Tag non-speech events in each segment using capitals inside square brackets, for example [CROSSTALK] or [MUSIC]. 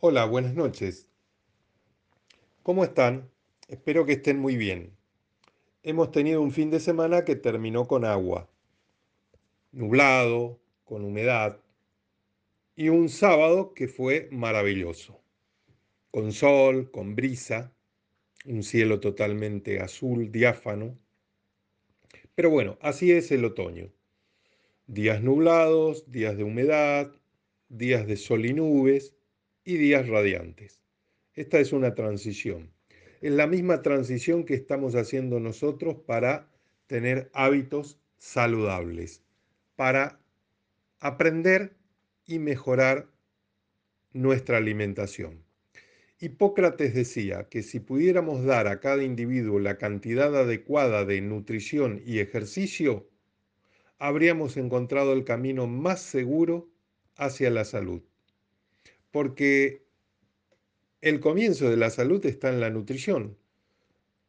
Hola, buenas noches. ¿Cómo están? Espero que estén muy bien. Hemos tenido un fin de semana que terminó con agua, nublado, con humedad, y un sábado que fue maravilloso, con sol, con brisa, un cielo totalmente azul, diáfano. Pero bueno, así es el otoño. Días nublados, días de humedad, días de sol y nubes, y días radiantes. Esta es una transición. Es la misma transición que estamos haciendo nosotros para tener hábitos saludables, para aprender y mejorar nuestra alimentación. Hipócrates decía que si pudiéramos dar a cada individuo la cantidad adecuada de nutrición y ejercicio, habríamos encontrado el camino más seguro hacia la salud porque el comienzo de la salud está en la nutrición.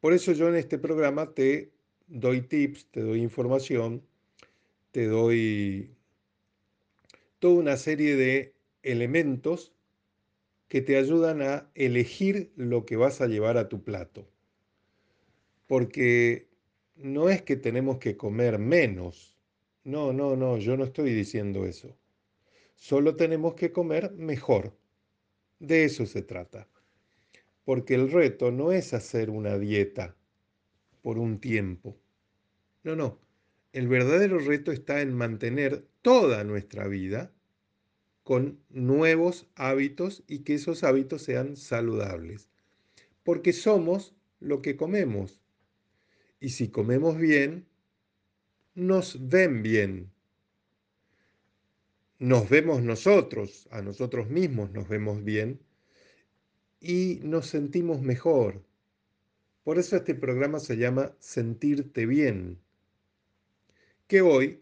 Por eso yo en este programa te doy tips, te doy información, te doy toda una serie de elementos que te ayudan a elegir lo que vas a llevar a tu plato. Porque no es que tenemos que comer menos. No, no, no, yo no estoy diciendo eso. Solo tenemos que comer mejor. De eso se trata. Porque el reto no es hacer una dieta por un tiempo. No, no. El verdadero reto está en mantener toda nuestra vida con nuevos hábitos y que esos hábitos sean saludables. Porque somos lo que comemos. Y si comemos bien, nos ven bien nos vemos nosotros, a nosotros mismos nos vemos bien y nos sentimos mejor. Por eso este programa se llama Sentirte bien, que hoy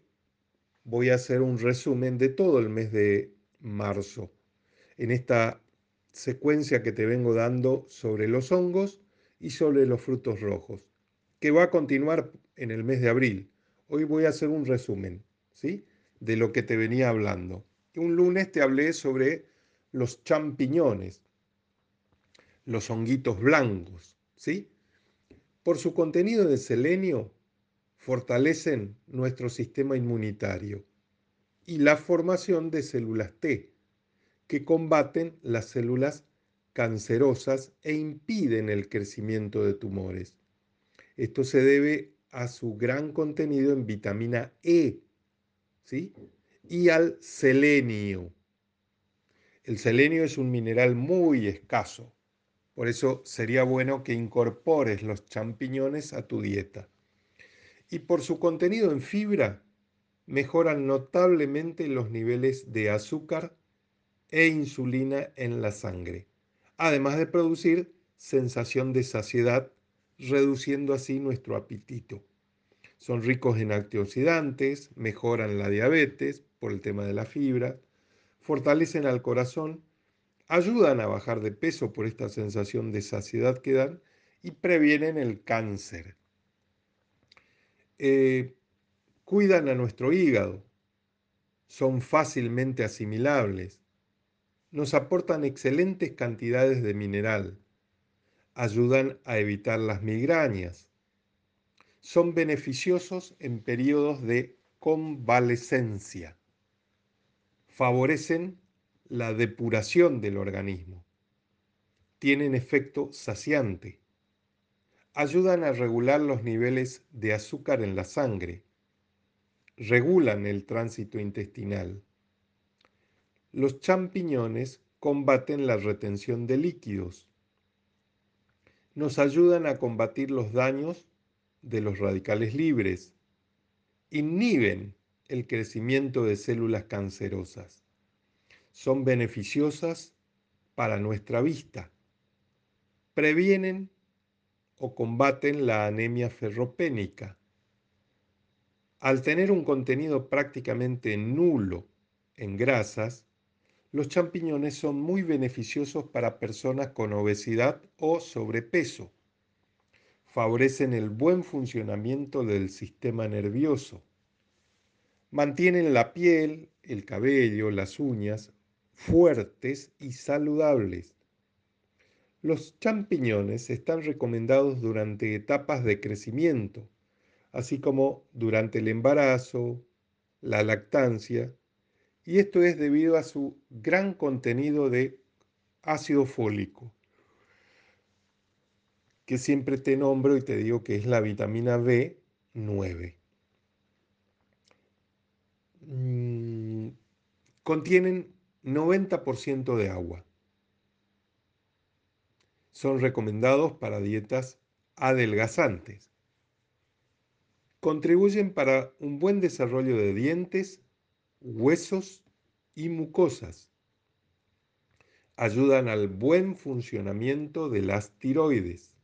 voy a hacer un resumen de todo el mes de marzo, en esta secuencia que te vengo dando sobre los hongos y sobre los frutos rojos, que va a continuar en el mes de abril. Hoy voy a hacer un resumen, ¿sí? De lo que te venía hablando. Un lunes te hablé sobre los champiñones, los honguitos blancos, ¿sí? Por su contenido de selenio, fortalecen nuestro sistema inmunitario y la formación de células T, que combaten las células cancerosas e impiden el crecimiento de tumores. Esto se debe a su gran contenido en vitamina E, y al selenio. El selenio es un mineral muy escaso, por eso sería bueno que incorpores los champiñones a tu dieta. Y por su contenido en fibra, mejoran notablemente los niveles de azúcar e insulina en la sangre, además de producir sensación de saciedad, reduciendo así nuestro apetito. Son ricos en antioxidantes, mejoran la diabetes por el tema de la fibra, fortalecen al corazón, ayudan a bajar de peso por esta sensación de saciedad que dan y previenen el cáncer. Eh, cuidan a nuestro hígado, son fácilmente asimilables, nos aportan excelentes cantidades de mineral, ayudan a evitar las migrañas, son beneficiosos en periodos de convalescencia. Favorecen la depuración del organismo. Tienen efecto saciante. Ayudan a regular los niveles de azúcar en la sangre. Regulan el tránsito intestinal. Los champiñones combaten la retención de líquidos. Nos ayudan a combatir los daños de los radicales libres, inhiben el crecimiento de células cancerosas, son beneficiosas para nuestra vista, previenen o combaten la anemia ferropénica. Al tener un contenido prácticamente nulo en grasas, los champiñones son muy beneficiosos para personas con obesidad o sobrepeso favorecen el buen funcionamiento del sistema nervioso, mantienen la piel, el cabello, las uñas fuertes y saludables. Los champiñones están recomendados durante etapas de crecimiento, así como durante el embarazo, la lactancia, y esto es debido a su gran contenido de ácido fólico, que siempre te nombro y te digo que es la vitamina B9. Mm, contienen 90% de agua son recomendados para dietas adelgazantes. Contribuyen para un buen desarrollo de dientes, huesos y mucosas. Ayudan al buen funcionamiento de las tiroides.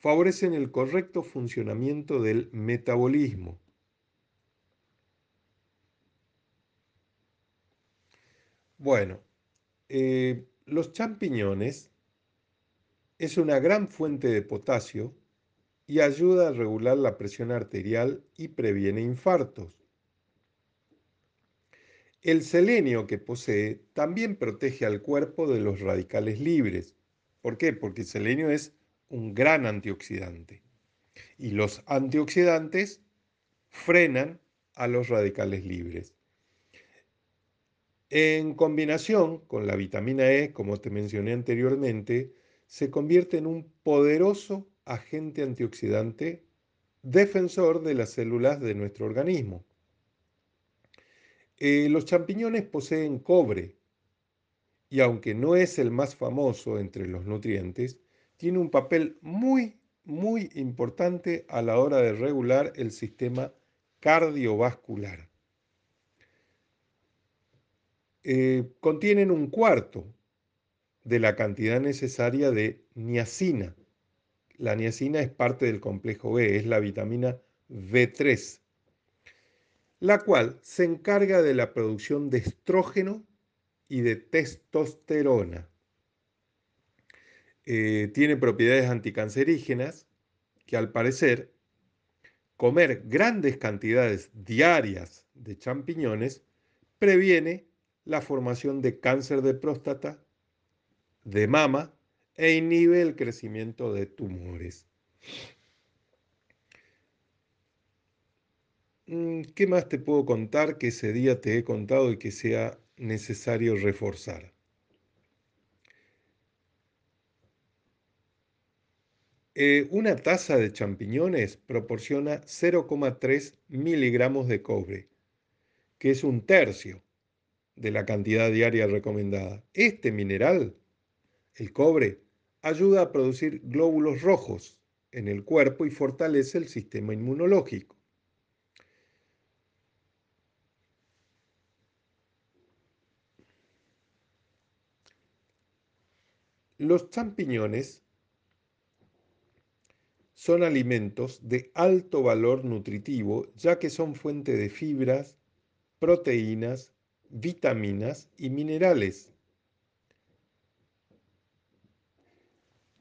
Favorecen el correcto funcionamiento del metabolismo. Bueno, eh, los champiñones es una gran fuente de potasio y ayuda a regular la presión arterial y previene infartos. El selenio que posee también protege al cuerpo de los radicales libres. ¿Por qué? Porque el selenio es un gran antioxidante. Y los antioxidantes frenan a los radicales libres. En combinación con la vitamina E, como te mencioné anteriormente, se convierte en un poderoso agente antioxidante defensor de las células de nuestro organismo. Eh, los champiñones poseen cobre y aunque no es el más famoso entre los nutrientes, tiene un papel muy, muy importante a la hora de regular el sistema cardiovascular. Eh, contienen un cuarto de la cantidad necesaria de niacina. La niacina es parte del complejo B, es la vitamina B3, la cual se encarga de la producción de estrógeno y de testosterona. Eh, tiene propiedades anticancerígenas que al parecer comer grandes cantidades diarias de champiñones previene la formación de cáncer de próstata, de mama e inhibe el crecimiento de tumores. Mm, ¿Qué más te puedo contar que ese día te he contado y que sea necesario reforzar? Eh, una taza de champiñones proporciona 0,3 miligramos de cobre, que es un tercio de la cantidad diaria recomendada. Este mineral, el cobre, ayuda a producir glóbulos rojos en el cuerpo y fortalece el sistema inmunológico. Los champiñones son alimentos de alto valor nutritivo ya que son fuente de fibras, proteínas vitaminas y minerales.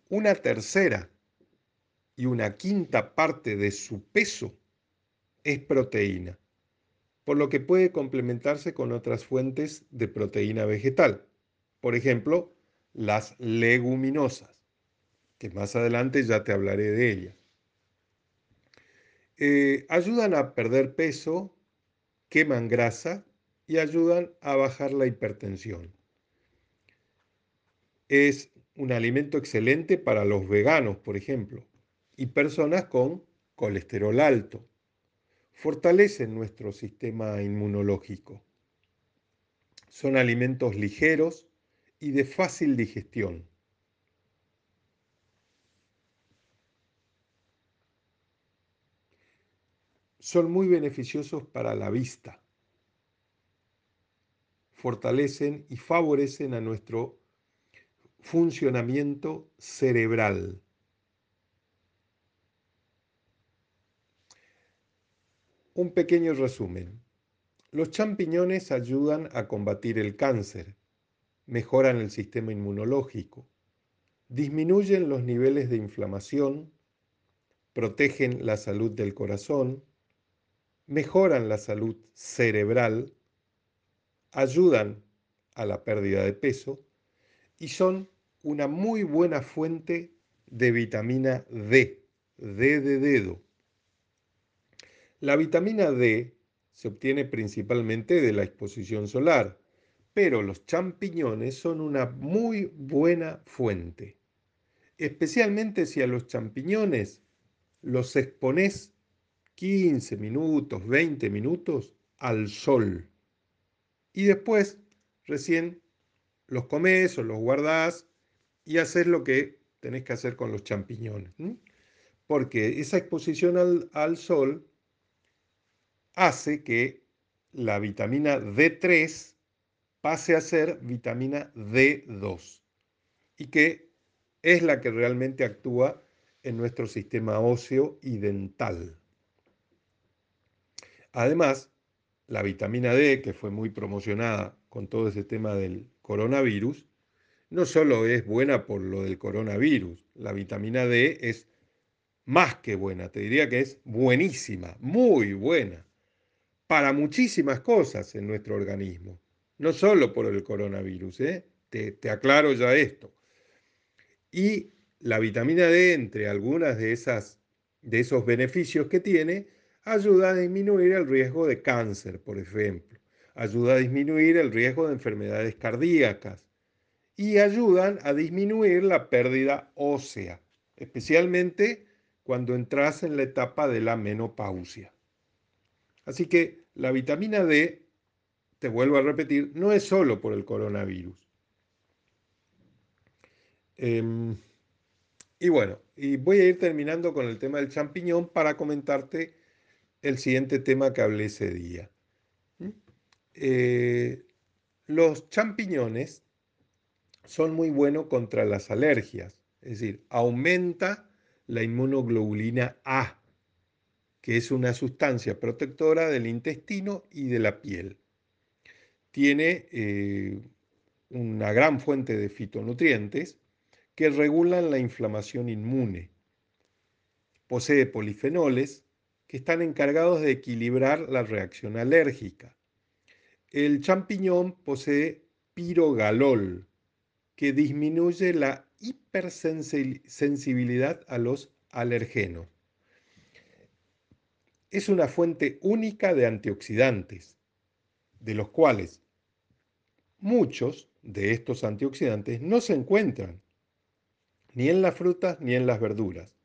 Una tercera y una quinta parte de su peso es proteína, por lo que puede complementarse con otras fuentes de proteína vegetal, por ejemplo, las leguminosas, que más adelante ya te hablaré de ellas. Eh, ayudan a perder peso, queman grasa y ayudan a bajar la hipertensión. Es un alimento excelente para los veganos, por ejemplo, y personas con colesterol alto. Fortalecen nuestro sistema inmunológico. Son alimentos ligeros y de fácil digestión. Son muy beneficiosos para la vista fortalecen y favorecen a nuestro funcionamiento cerebral. Un pequeño resumen. Los champiñones ayudan a combatir el cáncer, mejoran el sistema inmunológico, disminuyen los niveles de inflamación, protegen la salud del corazón, mejoran la salud cerebral, ayudan a la pérdida de peso y son una muy buena fuente de vitamina D, D de dedo. La vitamina D se obtiene principalmente de la exposición solar, pero los champiñones son una muy buena fuente, especialmente si a los champiñones los expones 15 minutos, 20 minutos al sol y después recién los comes o los guardás y haces lo que tenés que hacer con los champiñones. Porque esa exposición al, al sol hace que la vitamina D3 pase a ser vitamina D2 y que es la que realmente actúa en nuestro sistema óseo y dental. Además, la vitamina D, que fue muy promocionada con todo ese tema del coronavirus, no solo es buena por lo del coronavirus, la vitamina D es más que buena, te diría que es buenísima, muy buena, para muchísimas cosas en nuestro organismo, no solo por el coronavirus, ¿eh? te, te aclaro ya esto. Y la vitamina D, entre algunas de, esas, de esos beneficios que tiene, ayuda a disminuir el riesgo de cáncer, por ejemplo, ayuda a disminuir el riesgo de enfermedades cardíacas y ayudan a disminuir la pérdida ósea, especialmente cuando entras en la etapa de la menopausia. Así que la vitamina D, te vuelvo a repetir, no es solo por el coronavirus. Em, y bueno, y voy a ir terminando con el tema del champiñón para comentarte el siguiente tema que hablé ese día. ¿Mm? Eh, los champiñones son muy buenos contra las alergias, es decir, aumenta la inmunoglobulina A, que es una sustancia protectora del intestino y de la piel. Tiene eh, una gran fuente de fitonutrientes que regulan la inflamación inmune. Posee polifenoles que están encargados de equilibrar la reacción alérgica. El champiñón posee pirogalol, que disminuye la hipersensibilidad a los alergenos. Es una fuente única de antioxidantes, de los cuales muchos de estos antioxidantes no se encuentran ni en las frutas ni en las verduras.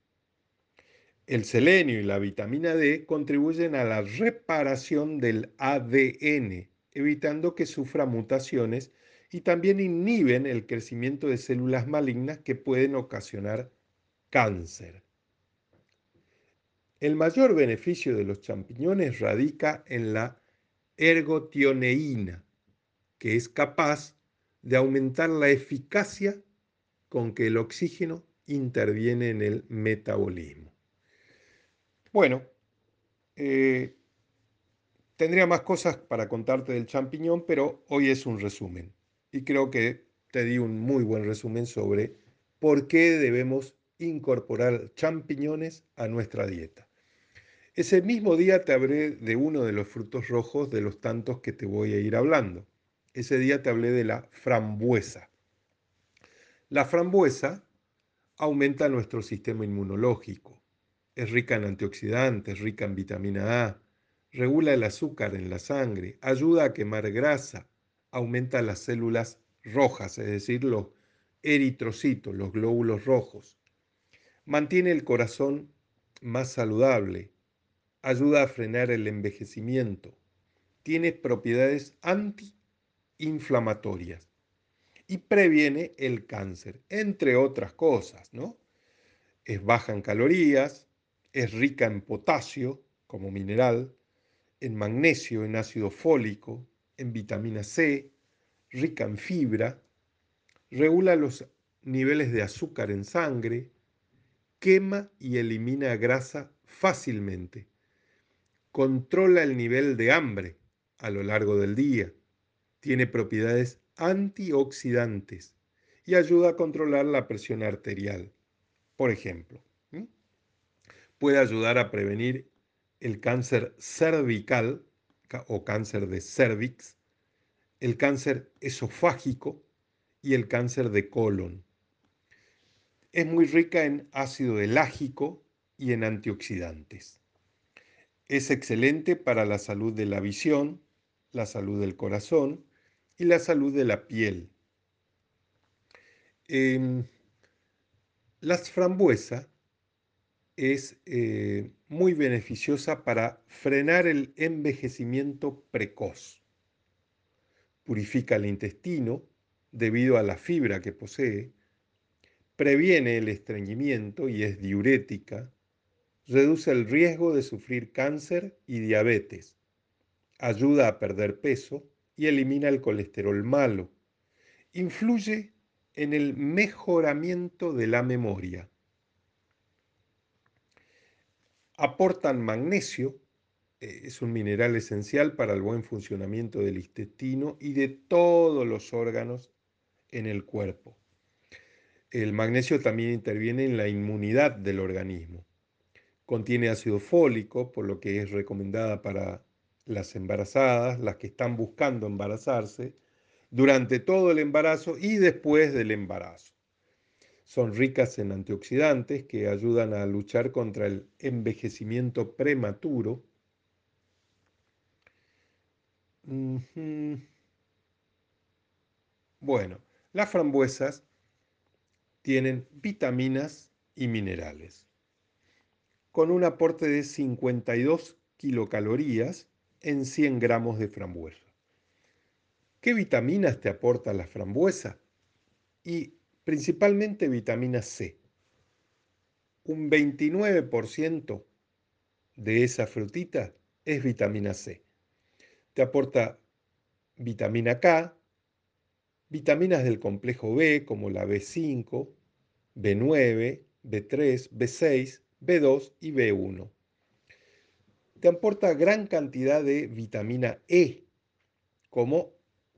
El selenio y la vitamina D contribuyen a la reparación del ADN, evitando que sufra mutaciones y también inhiben el crecimiento de células malignas que pueden ocasionar cáncer. El mayor beneficio de los champiñones radica en la ergotioneína, que es capaz de aumentar la eficacia con que el oxígeno interviene en el metabolismo. Bueno, eh, tendría más cosas para contarte del champiñón, pero hoy es un resumen. Y creo que te di un muy buen resumen sobre por qué debemos incorporar champiñones a nuestra dieta. Ese mismo día te hablé de uno de los frutos rojos de los tantos que te voy a ir hablando. Ese día te hablé de la frambuesa. La frambuesa aumenta nuestro sistema inmunológico es rica en antioxidantes, rica en vitamina A, regula el azúcar en la sangre, ayuda a quemar grasa, aumenta las células rojas, es decir, los eritrocitos, los glóbulos rojos. Mantiene el corazón más saludable, ayuda a frenar el envejecimiento, tiene propiedades antiinflamatorias y previene el cáncer, entre otras cosas, ¿no? Es baja en calorías, es rica en potasio como mineral, en magnesio, en ácido fólico, en vitamina C, rica en fibra, regula los niveles de azúcar en sangre, quema y elimina grasa fácilmente, controla el nivel de hambre a lo largo del día, tiene propiedades antioxidantes y ayuda a controlar la presión arterial, por ejemplo puede ayudar a prevenir el cáncer cervical o cáncer de cervix, el cáncer esofágico y el cáncer de colon. Es muy rica en ácido elágico y en antioxidantes. Es excelente para la salud de la visión, la salud del corazón y la salud de la piel. Em, las frambuesas es eh, muy beneficiosa para frenar el envejecimiento precoz. Purifica el intestino debido a la fibra que posee, previene el estreñimiento y es diurética, reduce el riesgo de sufrir cáncer y diabetes, ayuda a perder peso y elimina el colesterol malo, influye en el mejoramiento de la memoria aportan magnesio, eh, es un mineral esencial para el buen funcionamiento del intestino y de todos los órganos en el cuerpo. El magnesio también interviene en la inmunidad del organismo. Contiene ácido fólico, por lo que es recomendada para las embarazadas, las que están buscando embarazarse, durante todo el embarazo y después del embarazo. Son ricas en antioxidantes que ayudan a luchar contra el envejecimiento prematuro. Bueno, las frambuesas tienen vitaminas y minerales, con un aporte de 52 kilocalorías en 100 gramos de frambuesa. ¿Qué vitaminas te aporta la frambuesa? Y principalmente vitamina C. Un 29% de esa frutita es vitamina C. Te aporta vitamina K, vitaminas del complejo B como la B5, B9, B3, B6, B2 y B1. Te aporta gran cantidad de vitamina E como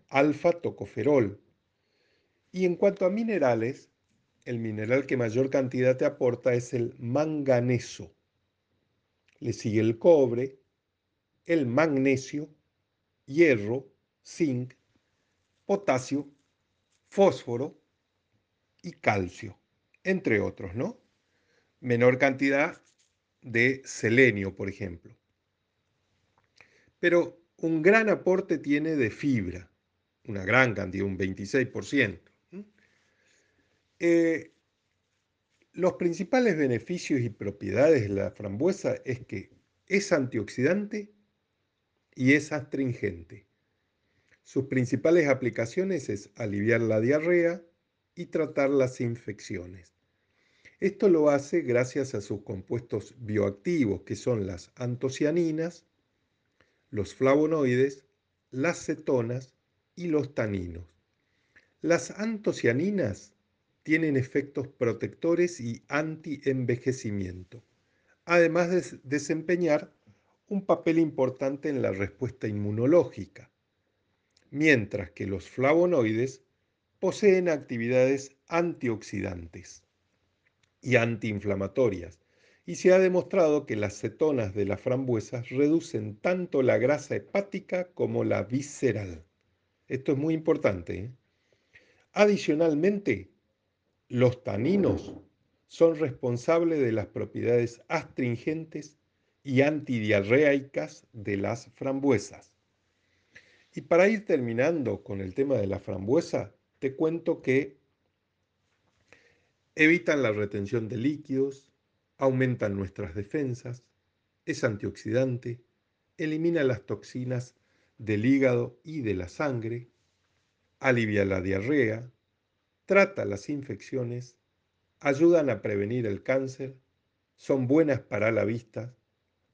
alfa-tocoferol, y en cuanto a minerales, el mineral que mayor cantidad te aporta es el manganeso. Le sigue el cobre, el magnesio, hierro, zinc, potasio, fósforo y calcio, entre otros, ¿no? Menor cantidad de selenio, por ejemplo. Pero un gran aporte tiene de fibra, una gran cantidad, un 26%. Eh, los principales beneficios y propiedades de la frambuesa es que es antioxidante y es astringente. Sus principales aplicaciones es aliviar la diarrea y tratar las infecciones. Esto lo hace gracias a sus compuestos bioactivos, que son las antocianinas, los flavonoides, las cetonas y los taninos. Las antocianinas tienen efectos protectores y anti-envejecimiento, además de desempeñar un papel importante en la respuesta inmunológica, mientras que los flavonoides poseen actividades antioxidantes y antiinflamatorias, y se ha demostrado que las cetonas de las frambuesas reducen tanto la grasa hepática como la visceral. Esto es muy importante. ¿eh? Adicionalmente, los taninos son responsables de las propiedades astringentes y antidiarreicas de las frambuesas. Y para ir terminando con el tema de la frambuesa, te cuento que evitan la retención de líquidos, aumentan nuestras defensas, es antioxidante, elimina las toxinas del hígado y de la sangre, alivia la diarrea, trata las infecciones, ayudan a prevenir el cáncer, son buenas para la vista,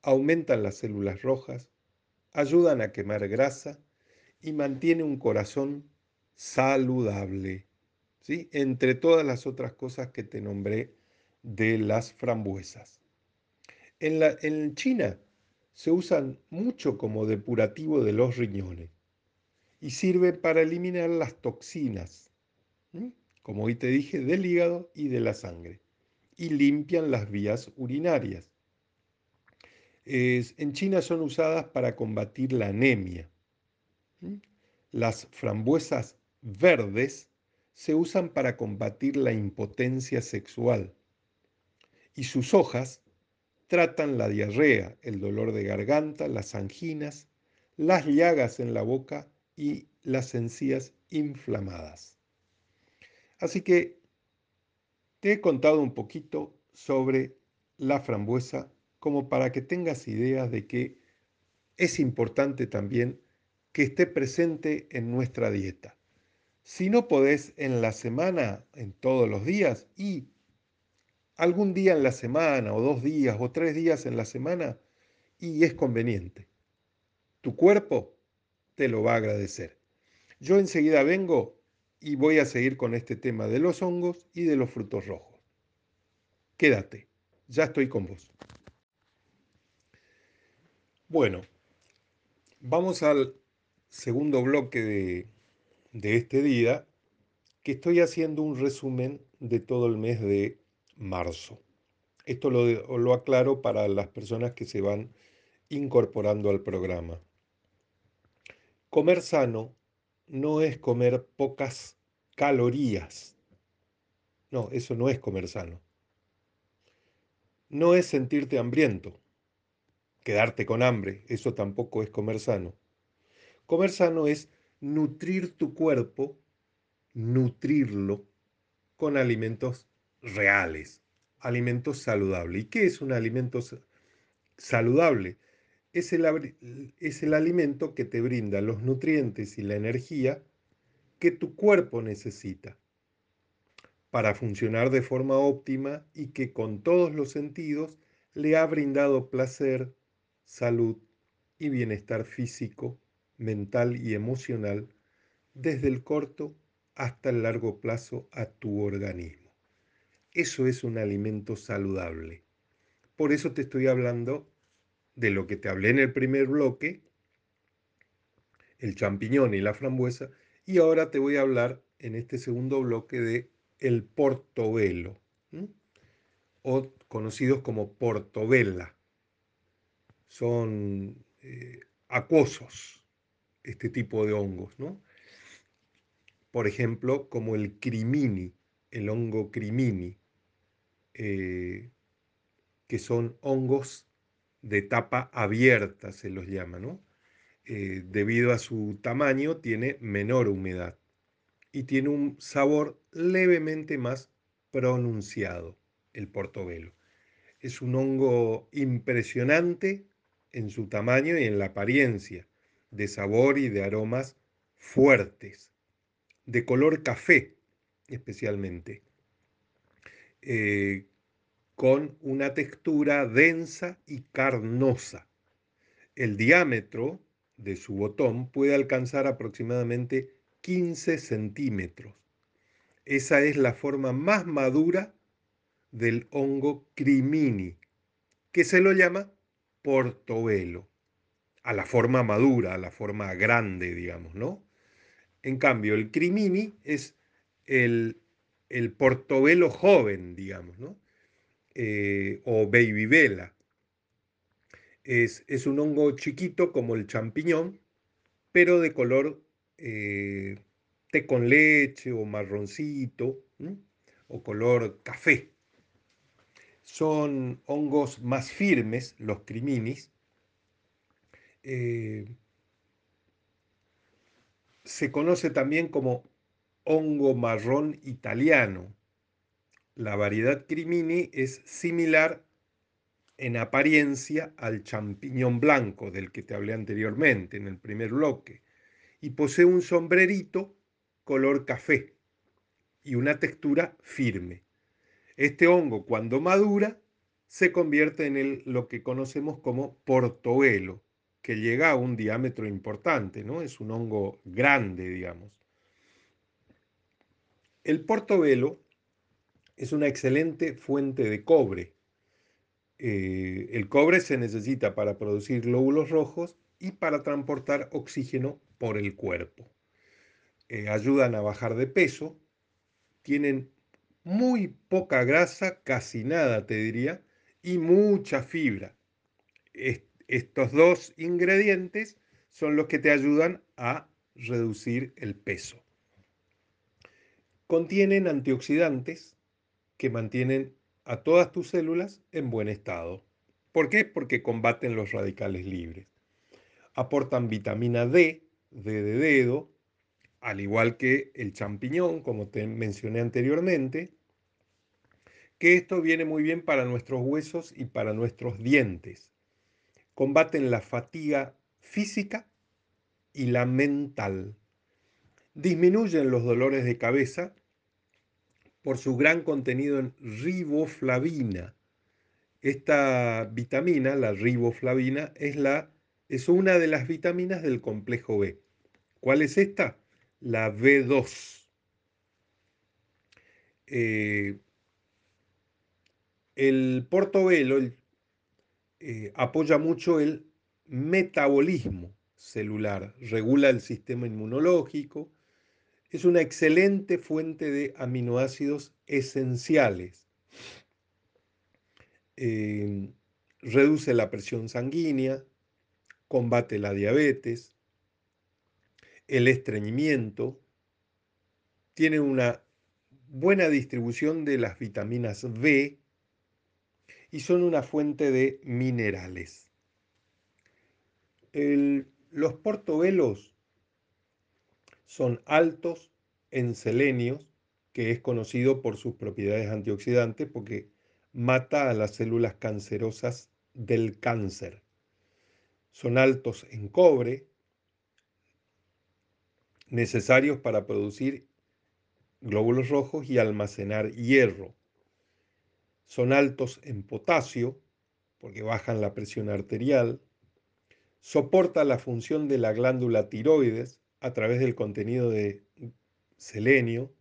aumentan las células rojas, ayudan a quemar grasa y mantiene un corazón saludable. ¿sí? Entre todas las otras cosas que te nombré de las frambuesas. En, la, en China se usan mucho como depurativo de los riñones y sirve para eliminar las toxinas como hoy te dije, del hígado y de la sangre, y limpian las vías urinarias. en China son usadas para combatir la anemia. Las frambuesas verdes se usan para combatir la impotencia sexual y sus hojas tratan la diarrea, el dolor de garganta, las anginas, las llagas en la boca y las encías inflamadas. Así que te he contado un poquito sobre la frambuesa como para que tengas ideas de que es importante también que esté presente en nuestra dieta. Si no podés en la semana, en todos los días, y algún día en la semana, o dos días, o tres días en la semana, y es conveniente. Tu cuerpo te lo va a agradecer. Yo enseguida vengo y voy a seguir con este tema de los hongos y de los frutos rojos. Quédate, ya estoy con vos. Bueno, vamos al segundo bloque de, de este día, que estoy haciendo un resumen de todo el mes de marzo. Esto lo, lo aclaro para las personas que se van incorporando al programa. Comer sano no es comer pocas calorías. No, eso no es comer sano. No es sentirte hambriento, quedarte con hambre, eso tampoco es comer sano. Comer sano es nutrir tu cuerpo, nutrirlo con alimentos reales, alimentos saludables. ¿Y qué es un alimento saludable? Es el, es el alimento que te brinda los nutrientes y la energía que tu cuerpo necesita para funcionar de forma óptima y que con todos los sentidos le ha brindado placer, salud y bienestar físico mental y emocional desde el corto hasta el largo plazo a tu organismo. Eso es un alimento saludable. Por eso te estoy hablando de lo que te hablé en el primer bloque, el champiñón y la frambuesa, y ahora te voy a hablar en este segundo bloque de el portobelo, o conocidos como portobella. Son eh, acuosos, este tipo de hongos, ¿no? Por ejemplo, como el crimini, el hongo crimini, eh, que son hongos de tapa abierta, se los llama, ¿no? Eh, debido a su tamaño, tiene menor humedad y tiene un sabor levemente más pronunciado, el portobelo. Es un hongo impresionante en su tamaño y en la apariencia de sabor y de aromas fuertes, de color café especialmente, eh, con una textura densa y carnosa. El diámetro de su botón puede alcanzar aproximadamente 15 centímetros. Esa es la forma más madura del hongo crimini, que se lo llama portobelo a la forma madura, a la forma grande, digamos, ¿no? En cambio, el crimini es el, el portobelo joven, digamos, ¿no? Eh, o baby vela. Es, es, un hongo chiquito como el champiñón, pero de color eh, té con leche o marroncito, o color café. Son hongos más firmes, los criminis, eh, se conoce también como hongo marrón italiano. La variedad crimini es similar en apariencia al champiñón blanco del que te hablé anteriormente en el primer bloque y posee un sombrerito color café y una textura firme. Este hongo cuando madura se convierte en el, lo que conocemos como portobelo, que llega a un diámetro importante, ¿no? Es un hongo grande, digamos. El portobelo es una excelente fuente de cobre. Eh, el cobre se necesita para producir glóbulos rojos y para transportar oxígeno por el cuerpo. Eh, ayudan a bajar de peso, tienen muy poca grasa, casi nada te diría, y mucha fibra. Estos dos ingredientes son los que te ayudan a reducir el peso. Contienen antioxidantes que mantienen a todas tus células en buen estado. ¿Por qué? Porque combaten los radicales libres. Aportan vitamina D, D de dedo, al igual que el champiñón, como te mencioné anteriormente, que esto viene muy bien para nuestros huesos y para nuestros dientes. Combaten la fatiga física y la mental. Disminuyen los dolores de cabeza por su gran contenido en riboflavina. Esta vitamina, la riboflavina, es, la, es una de las vitaminas del complejo B. ¿Cuál es esta? La B2. Eh, el portobelo eh, apoya mucho el metabolismo celular, regula el sistema inmunológico, es una excelente fuente de aminoácidos esenciales. Eh, reduce la presión sanguínea, combate la diabetes, el estreñimiento, tiene una buena distribución de las vitaminas B y son una fuente de minerales. los portobelos son altos en selenios, que es conocido por sus propiedades antioxidantes porque mata a las células cancerosas del cáncer. Son altos en cobre, necesarios para producir glóbulos rojos y almacenar hierro. Son altos en potasio, porque bajan la presión arterial. Soporta la función de la glándula tiroides a través del contenido de selenio.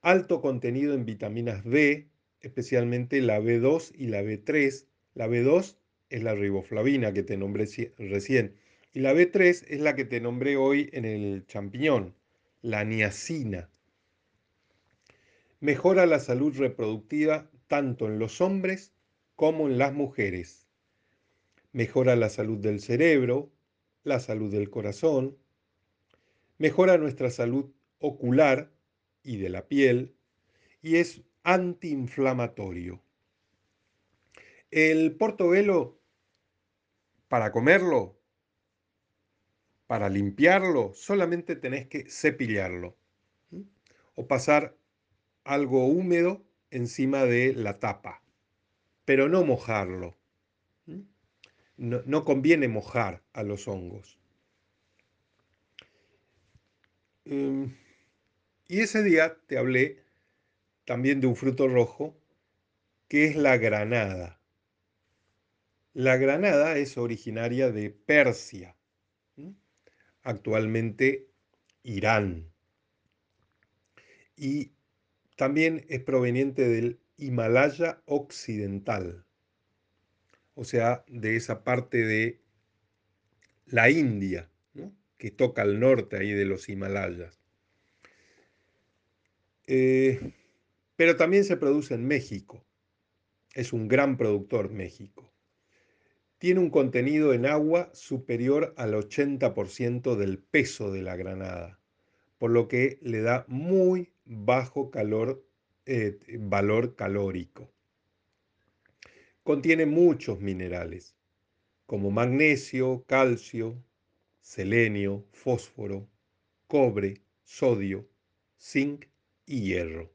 Alto contenido en vitaminas B, especialmente la B2 y la B3. La B2 es la riboflavina que te nombré recién. Y la B3 es la que te nombré hoy en el champiñón, la niacina. Mejora la salud reproductiva tanto en los hombres como en las mujeres. Mejora la salud del cerebro, la salud del corazón, mejora nuestra salud ocular y de la piel y es antiinflamatorio. El portobelo, para comerlo, para limpiarlo, solamente tenés que cepillarlo o pasar algo húmedo encima de la tapa, pero no mojarlo. No, conviene mojar a los hongos. Em, y ese día te hablé también de un fruto rojo que es la granada. La granada es originaria de Persia, actualmente Irán. Y también es proveniente del Himalaya occidental, o sea, de esa parte de la India, que toca al norte ahí de los Himalayas. Eh, pero también se produce en México. Es un gran productor México. Tiene un contenido en agua superior al 80% del peso de la granada, por lo que le da muy bajo calor, eh, valor calórico. Contiene muchos minerales, como magnesio, calcio, selenio, fósforo, cobre, sodio, zinc y hierro.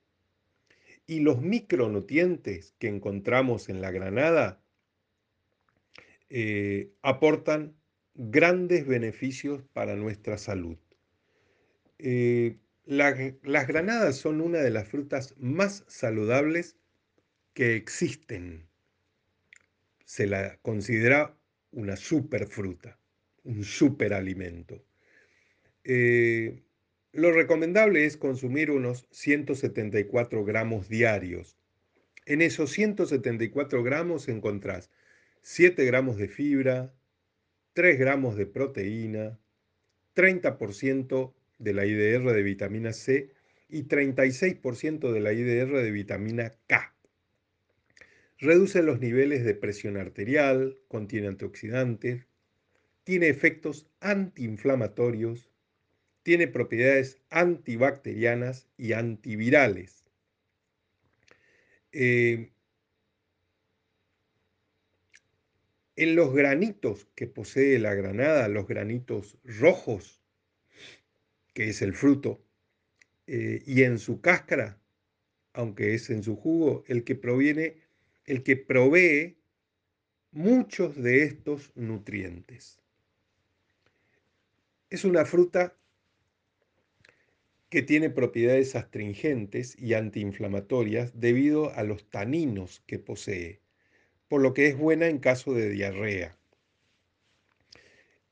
Y los micronutrientes que encontramos en la granada eh, aportan grandes beneficios para nuestra salud. Eh, las granadas son una de las frutas más saludables que existen. Se la considera una superfruta, un superalimento. Eh, lo recomendable es consumir unos 174 gramos diarios. En esos 174 gramos encontrás 7 gramos de fibra, 3 gramos de proteína, 30% de la IDR de vitamina C y 36% de la IDR de vitamina K. Reduce los niveles de presión arterial, contiene antioxidantes, tiene efectos antiinflamatorios, Tiene propiedades antibacterianas y antivirales. Eh, en los granitos que posee la granada, los granitos rojos, que es el fruto, eh, y en su cáscara, aunque es en su jugo, el que proviene, el que provee muchos de estos nutrientes. Es una fruta que tiene propiedades astringentes y antiinflamatorias debido a los taninos que posee, por lo que es buena en caso de diarrea.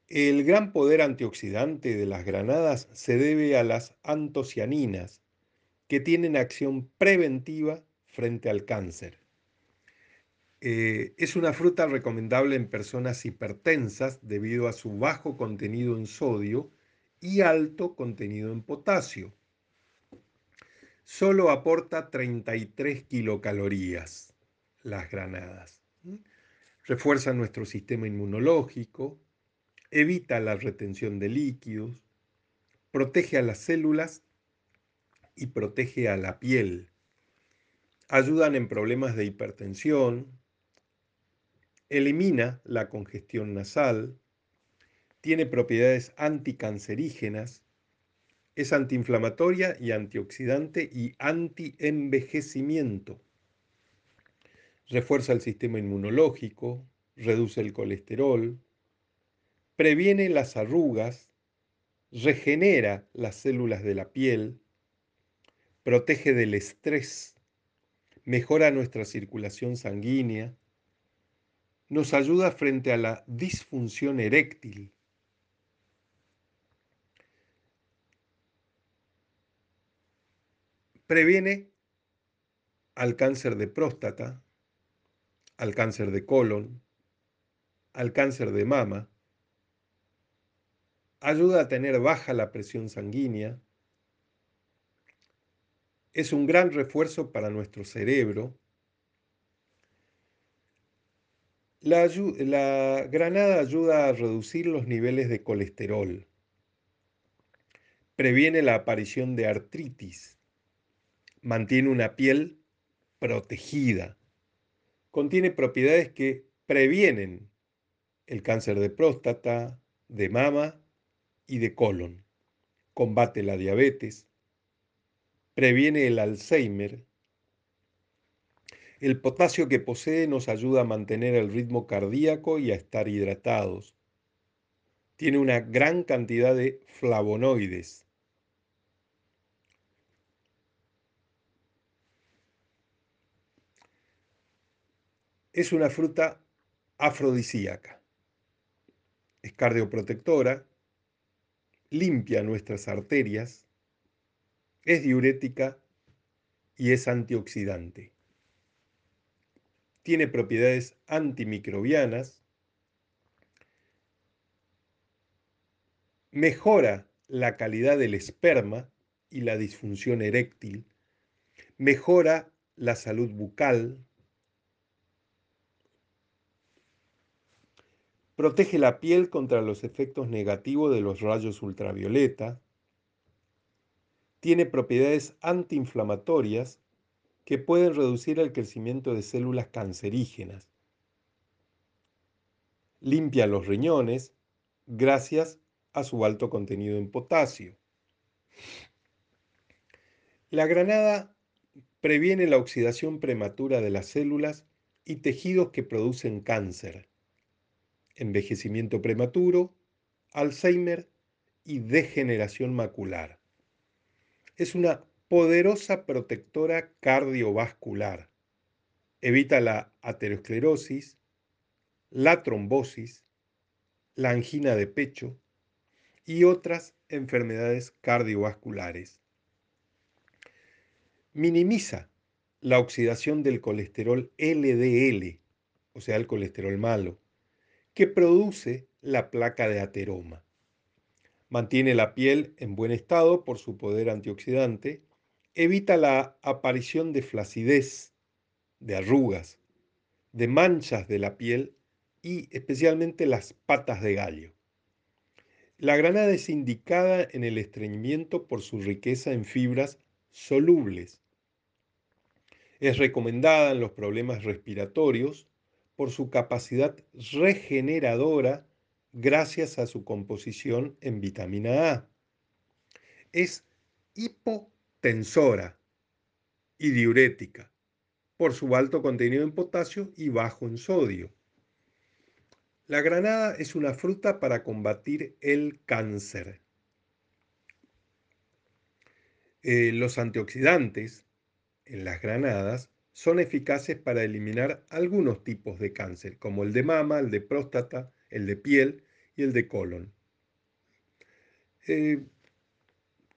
El gran poder antioxidante de las granadas se debe a las antocianinas, que tienen acción preventiva frente al cáncer. Eh, es una fruta recomendable en personas hipertensas debido a su bajo contenido en sodio y alto contenido en potasio. Solo aporta 33 kilocalorías las granadas. Refuerza nuestro sistema inmunológico, evita la retención de líquidos, protege a las células y protege a la piel. Ayudan en problemas de hipertensión, elimina la congestión nasal, tiene propiedades anticancerígenas, es antiinflamatoria y antioxidante y antienvejecimiento. Refuerza el sistema inmunológico, reduce el colesterol, previene las arrugas, regenera las células de la piel, protege del estrés, mejora nuestra circulación sanguínea, nos ayuda frente a la disfunción eréctil. Previene al cáncer de próstata, al cáncer de colon, al cáncer de mama, ayuda a tener baja la presión sanguínea, es un gran refuerzo para nuestro cerebro, La, granada ayuda a reducir los niveles de colesterol. Previene la aparición de artritis. Mantiene una piel protegida. Contiene propiedades que previenen el cáncer de próstata, de mama y de colon. Combate la diabetes. Previene el Alzheimer el potasio que posee nos ayuda a mantener el ritmo cardíaco y a estar hidratados. Tiene una gran cantidad de flavonoides. Es una fruta afrodisíaca. Es cardioprotectora, limpia nuestras arterias, es diurética y es antioxidante tiene propiedades antimicrobianas, mejora la calidad del esperma y la disfunción eréctil, mejora la salud bucal, protege la piel contra los efectos negativos de los rayos ultravioleta, tiene propiedades antiinflamatorias que pueden reducir el crecimiento de células cancerígenas. Limpia los riñones gracias a su alto contenido en potasio. La granada previene la oxidación prematura de las células y tejidos que producen cáncer, envejecimiento prematuro, Alzheimer y degeneración macular. Es una poderosa protectora cardiovascular. Evita la aterosclerosis, la trombosis, la angina de pecho y otras enfermedades cardiovasculares. Minimiza la oxidación del colesterol LDL, o sea, el colesterol malo, que produce la placa de ateroma. Mantiene la piel en buen estado por su poder antioxidante evita la aparición de flacidez, de arrugas, de manchas de la piel y especialmente las patas de gallo. La granada es indicada en el estreñimiento por su riqueza en fibras solubles. Es recomendada en los problemas respiratorios por su capacidad regeneradora gracias a su composición en vitamina A. Es hipotensora y diurética por su alto contenido en potasio y bajo en sodio. La granada es una fruta para combatir el cáncer. Eh, los antioxidantes en las granadas son eficaces para eliminar algunos tipos de cáncer, como el de mama, el de próstata, el de piel y el de colon. Eh,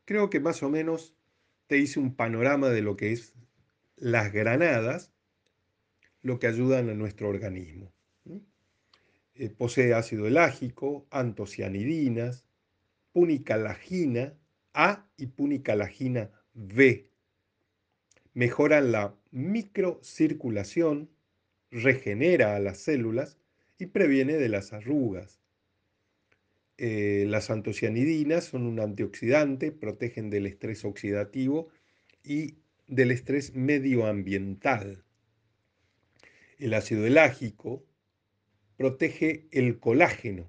creo que más o menos te hice un panorama de lo que es las granadas, lo que ayudan a nuestro organismo. Eh, posee ácido elágico, antocianidinas, punicalagina A y punicalagina B. Mejoran la microcirculación, regenera a las células y previene de las arrugas. Eh, las antocianidinas son un antioxidante, protegen del estrés oxidativo y del estrés medioambiental. El ácido elágico protege el colágeno,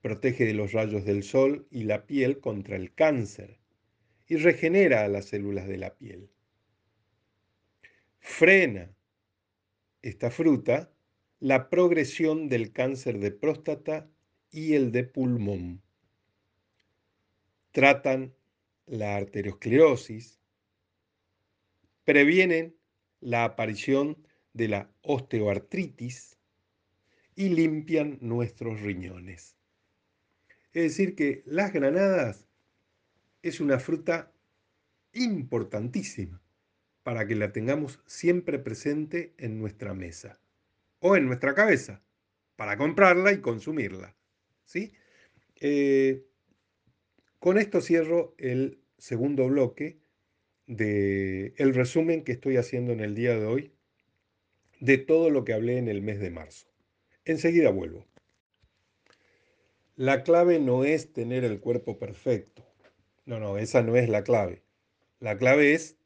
protege de los rayos del sol y la piel contra el cáncer y regenera a las células de la piel. Frena esta fruta la progresión del cáncer de próstata y el de pulmón. Tratan la arteriosclerosis, previenen la aparición de la osteoartritis, y limpian nuestros riñones. Es decir, que las granadas es una fruta importantísima para que la tengamos siempre presente en nuestra mesa o en nuestra cabeza para comprarla y consumirla. ¿Sí? Eh, con esto cierro el segundo bloque del el resumen que estoy haciendo en el día de hoy de todo lo que hablé en el mes de marzo. Enseguida vuelvo. La clave no es tener el cuerpo perfecto. No, no, esa no es la clave. La clave es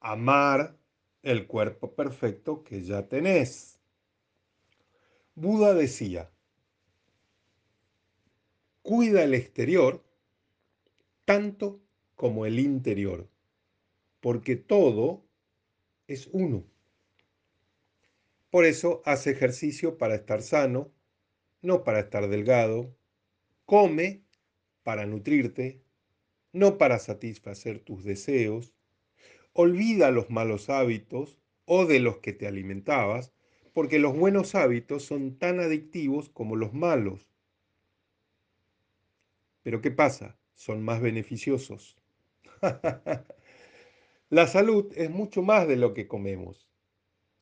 amar el cuerpo perfecto que ya tenés. Buda decía, cuida el exterior tanto como el interior, porque todo es uno. Por eso hace ejercicio para estar sano, no para estar delgado. Come para nutrirte, no para satisfacer tus deseos. Olvida los malos hábitos o de los que te alimentabas, porque los buenos hábitos son tan adictivos como los malos. Pero ¿qué pasa? Son más beneficiosos. [LAUGHS] La salud es mucho más de lo que comemos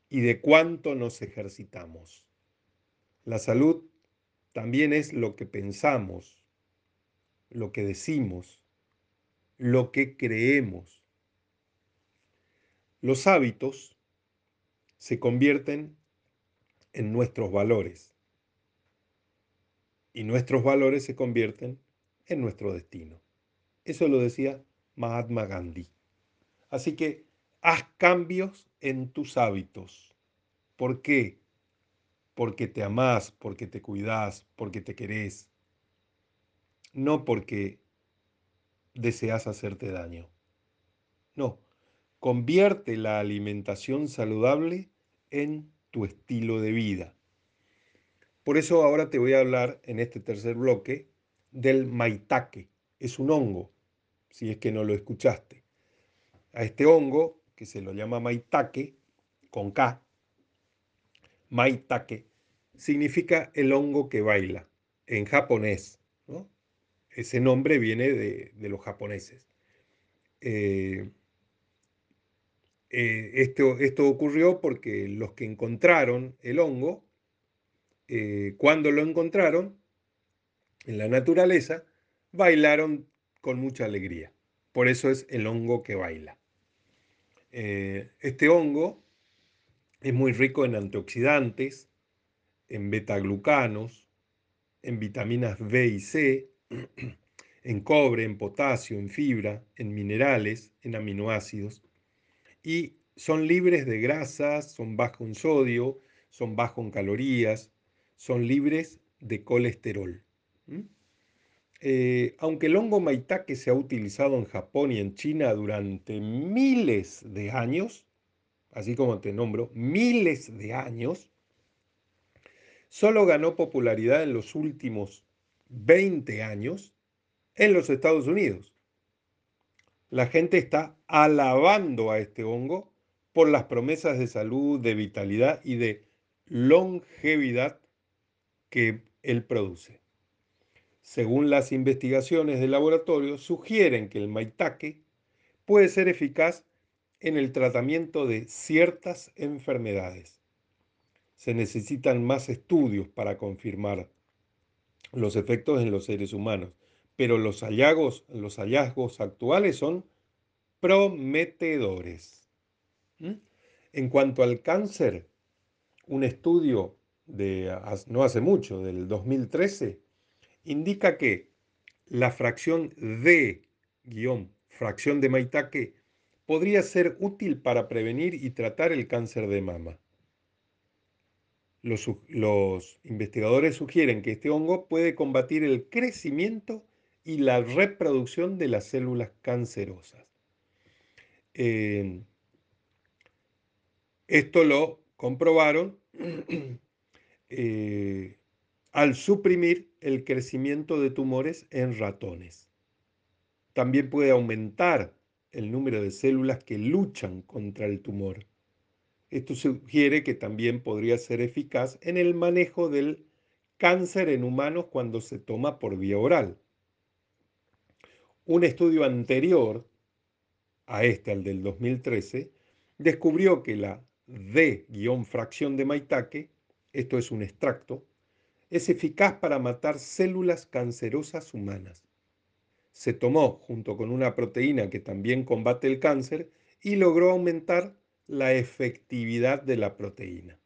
y de cuánto nos ejercitamos. La salud también es lo que pensamos, lo que decimos, lo que creemos. Los hábitos se convierten en nuestros valores y nuestros valores se convierten en nuestro destino. Eso lo decía Mahatma Gandhi. Así que Haz cambios en tus hábitos. ¿Por qué? Porque te amás, porque te cuidas, porque te querés. No porque deseas hacerte daño. No, convierte la alimentación saludable en tu estilo de vida. Por eso ahora te voy a hablar en este tercer bloque del maitake. Es un hongo, si es que no lo escuchaste. A este hongo que se lo llama maitake, con K. Maitake significa el hongo que baila en japonés. Ese nombre viene de, los japoneses. Eh, eh, esto, esto, ocurrió porque los que encontraron el hongo, eh, cuando lo encontraron en la naturaleza, bailaron con mucha alegría. Por eso es el hongo que baila. Eh, este hongo es muy rico en antioxidantes, en betaglucanos, en vitaminas B y C, [CLEARS THROAT] en cobre, en potasio, en fibra, en minerales, en aminoácidos. Y son libres de grasas, son bajos en sodio, son bajos en calorías, son libres de colesterol. Eh, aunque el hongo maitake se ha utilizado en Japón y en China durante miles de años, así como te nombro, miles de años, solo ganó popularidad en los últimos 20 años en los Estados Unidos. La gente está alabando a este hongo por las promesas de salud, de vitalidad y de longevidad que él produce. Según las investigaciones de laboratorio, sugieren que el maitake puede ser eficaz en el tratamiento de ciertas enfermedades. Se necesitan más estudios para confirmar los efectos en los seres humanos, pero los hallazgos, los hallazgos actuales son prometedores. ¿Mm? En cuanto al cáncer, un estudio de no hace mucho, del 2013, indica que la fracción D, guion, fracción de maitake, podría ser útil para prevenir y tratar el cáncer de mama. Los, investigadores sugieren que este hongo puede combatir el crecimiento y la reproducción de las células cancerosas. Esto lo comprobaron [CLEARS THROAT] eh, al suprimir el crecimiento de tumores en ratones. También puede aumentar el número de células que luchan contra el tumor. Esto sugiere que también podría ser eficaz en el manejo del cáncer en humanos cuando se toma por vía oral. Un estudio anterior a este, al del 2013, descubrió que la D-fracción de maitake, esto es un extracto, es eficaz para matar células cancerosas humanas. Se tomó junto con una proteína que también combate el cáncer y logró aumentar la efectividad de la proteína.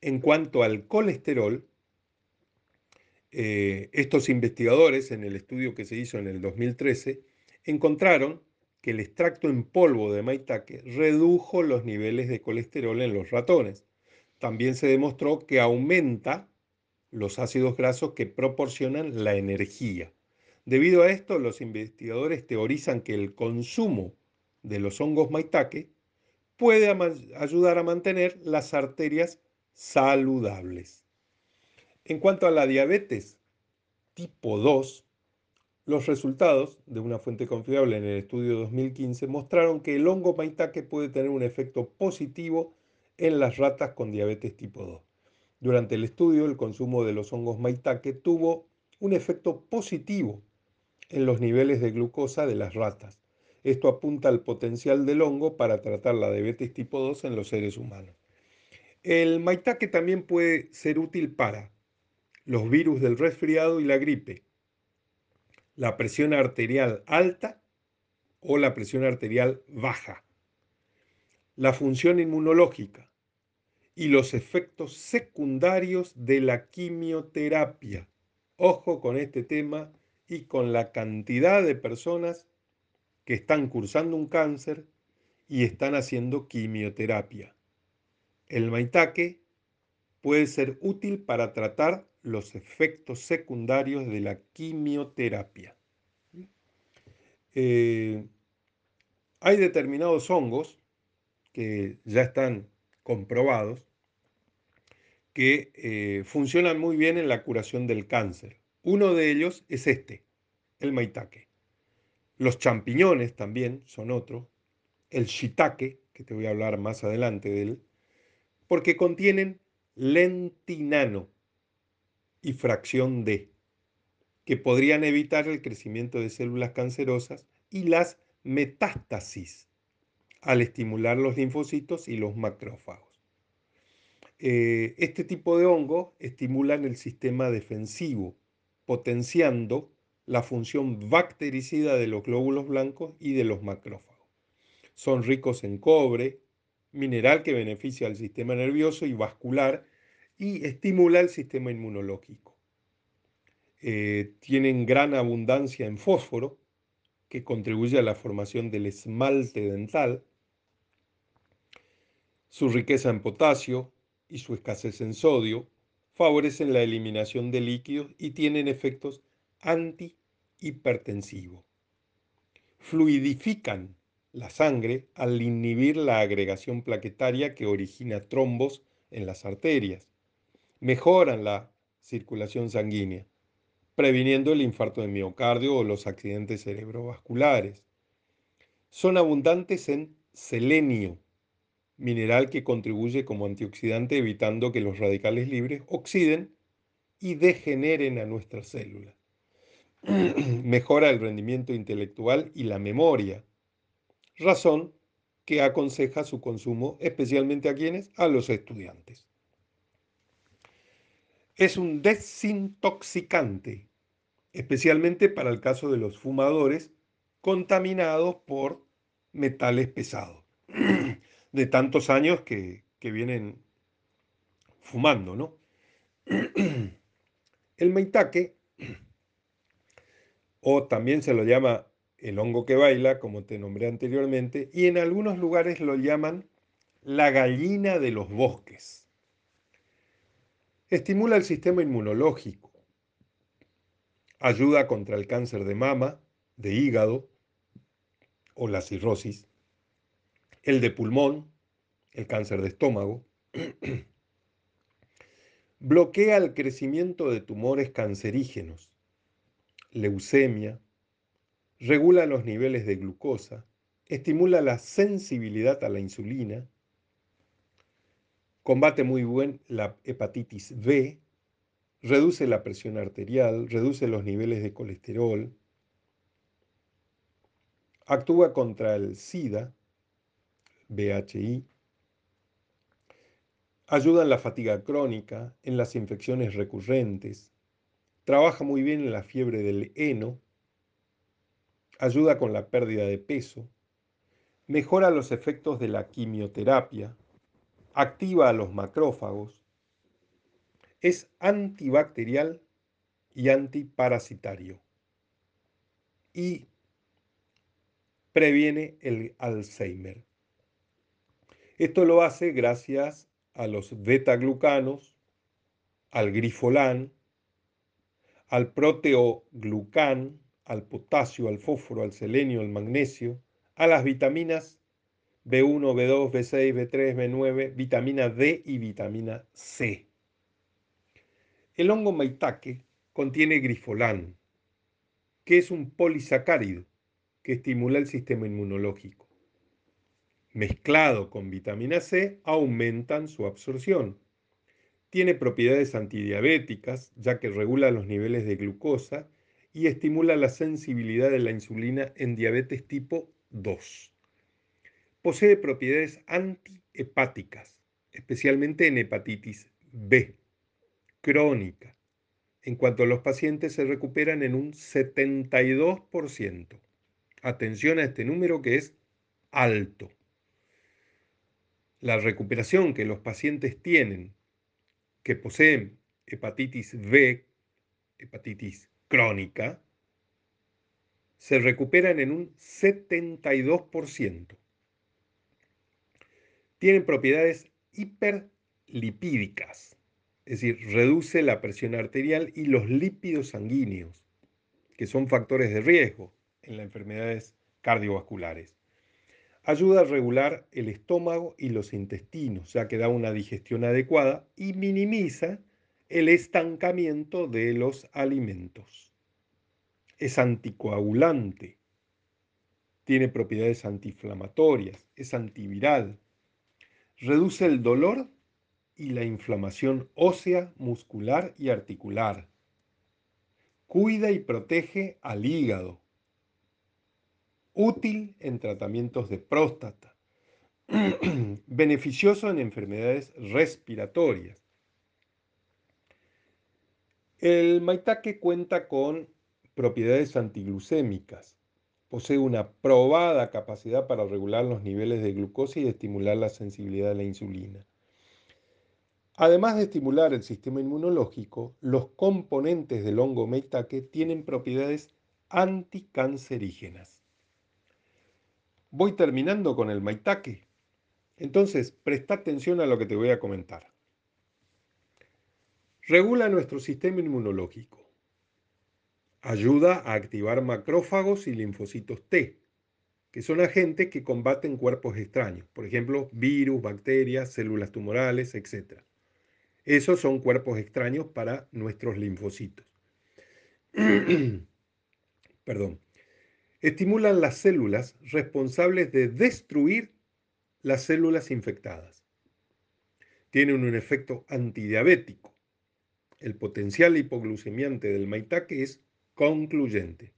En cuanto al colesterol, eh, estos investigadores en el estudio que se hizo en el 2013 encontraron que el extracto en polvo de maitake redujo los niveles de colesterol en los ratones. También se demostró que aumenta los ácidos grasos que proporcionan la energía. Debido a esto, los investigadores teorizan que el consumo de los hongos maitake puede ayudar a mantener las arterias saludables. En cuanto a la diabetes tipo 2, los resultados de una fuente confiable en el estudio 2015 mostraron que el hongo maitake puede tener un efecto positivo en las ratas con diabetes tipo 2. Durante el estudio, el consumo de los hongos maitake tuvo un efecto positivo en los niveles de glucosa de las ratas. Esto apunta al potencial del hongo para tratar la diabetes tipo 2 en los seres humanos. El maitake también puede ser útil para los virus del resfriado y la gripe, la presión arterial alta o la presión arterial baja, la función inmunológica y los efectos secundarios de la quimioterapia. Ojo con este tema y con la cantidad de personas que están cursando un cáncer y están haciendo quimioterapia. El maitake puede ser útil para tratar los efectos secundarios de la quimioterapia. Eh, hay determinados hongos que ya están comprobados que eh, funcionan muy bien en la curación del cáncer. Uno de ellos es este, el maitake. Los champiñones también son otro. El shiitake, que te voy a hablar más adelante de él, porque contienen lentinano, y fracción D, que podrían evitar el crecimiento de células cancerosas y las metástasis al estimular los linfocitos y los macrófagos. Eh, este tipo de hongo estimulan el sistema defensivo, potenciando la función bactericida de los glóbulos blancos y de los macrófagos. Son ricos en cobre, mineral que beneficia al sistema nervioso y vascular y estimula el sistema inmunológico. eh, tienen gran abundancia en fósforo, que contribuye a la formación del esmalte dental, su riqueza en potasio y su escasez en sodio favorecen la eliminación de líquidos y tienen efectos antihipertensivos. Fluidifican la sangre al inhibir la agregación plaquetaria que origina trombos en las arterias. Mejoran la circulación sanguínea, previniendo el infarto de miocardio o los accidentes cerebrovasculares. Son abundantes en selenio, mineral que contribuye como antioxidante evitando que los radicales libres oxiden y degeneren a nuestras células. [CLEARS THROAT] Mejora el rendimiento intelectual y la memoria, razón que aconseja su consumo especialmente a quienes, a los estudiantes. Es un desintoxicante, especialmente para el caso de los fumadores contaminados por metales pesados de tantos años que, vienen fumando, ¿no? [CLEARS THROAT] El meitaque, [CLEARS THROAT] o también se lo llama el hongo que baila, como te nombré anteriormente, y en algunos lugares lo llaman la gallina de los bosques. Estimula el sistema inmunológico, ayuda contra el cáncer de mama, de hígado o la cirrosis, el de pulmón, el cáncer de estómago, [CLEARS THROAT] bloquea el crecimiento de tumores cancerígenos, leucemia, regula los niveles de glucosa, estimula la sensibilidad a la insulina, combate muy bien la hepatitis B, reduce la presión arterial, reduce los niveles de colesterol, actúa contra el SIDA, BHI. Ayuda en la fatiga crónica, en las infecciones recurrentes. Trabaja muy bien en la fiebre del heno. Ayuda con la pérdida de peso. Mejora los efectos de la quimioterapia. Activa a los macrófagos. Es antibacterial y antiparasitario. Y previene el Alzheimer. Esto lo hace gracias a los beta-glucanos, al grifolán, al proteoglucán, al potasio, al fósforo, al selenio, al magnesio, a las vitaminas B1, B2, B6, B3, B9, vitamina D y vitamina C. El hongo maitake contiene grifolán, que es un polisacárido que estimula el sistema inmunológico mezclado con vitamina C, aumentan su absorción. Tiene propiedades antidiabéticas, ya que regula los niveles de glucosa y estimula la sensibilidad de la insulina en diabetes tipo 2. Posee propiedades antihepáticas, especialmente en hepatitis B, crónica, en cuanto a los pacientes se recuperan en un 72%. Atención a este número que es alto la recuperación que los pacientes tienen que poseen hepatitis B, hepatitis crónica, se recuperan en un 72%. Tienen propiedades hiperlipídicas, es decir, reduce la presión arterial y los lípidos sanguíneos, que son factores de riesgo en las enfermedades cardiovasculares. Ayuda a regular el estómago y los intestinos, ya que da una digestión adecuada y minimiza el estancamiento de los alimentos. Es anticoagulante, tiene propiedades antiinflamatorias, es antiviral, reduce el dolor y la inflamación ósea, muscular y articular. Cuida y protege al hígado, útil en tratamientos de próstata, [CLEARS THROAT] beneficioso en enfermedades respiratorias. El maitake cuenta con propiedades antiglucémicas. Posee una probada capacidad para regular los niveles de glucosa y estimular la sensibilidad a la insulina. Además de estimular el sistema inmunológico, los componentes del hongo maitake tienen propiedades anticancerígenas. Voy terminando con el maitake. Entonces, presta atención a lo que te voy a comentar. Regula nuestro sistema inmunológico. Ayuda a activar macrófagos y linfocitos T, que son agentes que combaten cuerpos extraños, por ejemplo, virus, bacterias, células tumorales, etc. Esos son cuerpos extraños para nuestros linfocitos. [CLEARS THROAT] Perdón. Estimulan las células responsables de destruir las células infectadas. Tienen un efecto antidiabético. El potencial hipoglucemiante del maitake es concluyente.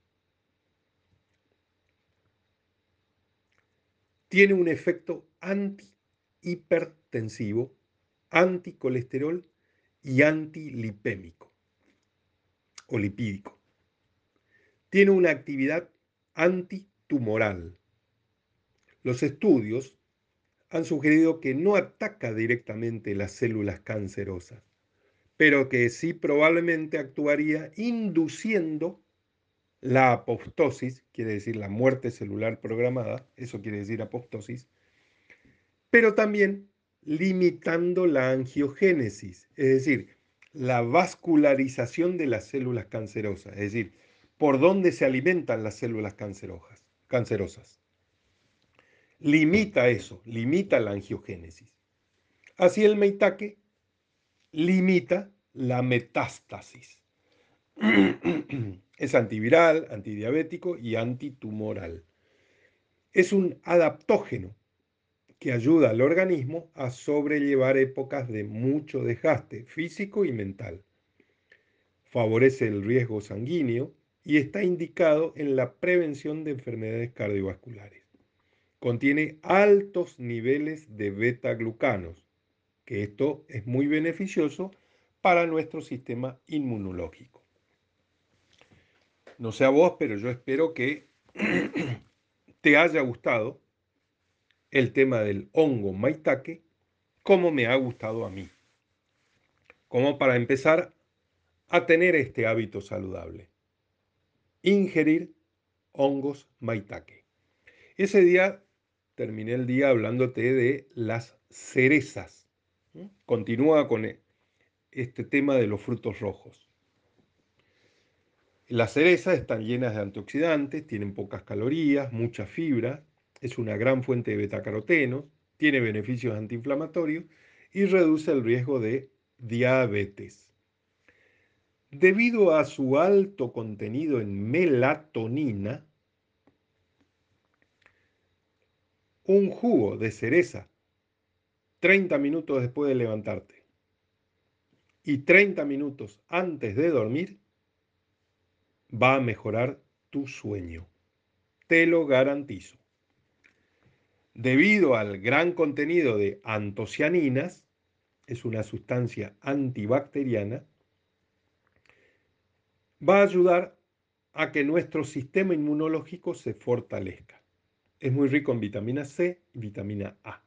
Tiene un efecto antihipertensivo, anticolesterol y antilipémico o lipídico. Tiene una actividad antitumoral. Los estudios han sugerido que no ataca directamente las células cancerosas, pero que sí probablemente actuaría induciendo la apoptosis, quiere decir la muerte celular programada, eso quiere decir apoptosis, pero también limitando la angiogénesis, es decir, la vascularización de las células cancerosas, es decir, por dónde se alimentan las células cancerosas limita eso, limita la angiogénesis. Así el meitaque limita la metástasis. [CLEARS THROAT] Es antiviral, antidiabético y antitumoral. Es un adaptógeno que ayuda al organismo a sobrellevar épocas de mucho desgaste físico y mental. Favorece el riesgo sanguíneo y está indicado en la prevención de enfermedades cardiovasculares contiene altos niveles de beta-glucanos, que esto es muy beneficioso para nuestro sistema inmunológico. No sé a vos, pero yo espero que [CLEARS THROAT] te haya gustado el tema del hongo maitake como me ha gustado a mí. Como para empezar a tener este hábito saludable. Ingerir hongos maitake. Ese día terminé el día hablándote de las cerezas. Continúa con e, este tema de los frutos rojos. Las cerezas están llenas de antioxidantes, tienen pocas calorías, mucha fibra, es una gran fuente de betacarotenos, tiene beneficios antiinflamatorios y reduce el riesgo de diabetes. Debido a su alto contenido en melatonina, un jugo de cereza 30 minutos después de levantarte y 30 minutos antes de dormir va a mejorar tu sueño. Te lo garantizo. Debido al gran contenido de antocianinas, es una sustancia antibacteriana, va a ayudar a que nuestro sistema inmunológico se fortalezca. Es muy rico en vitamina C y vitamina A.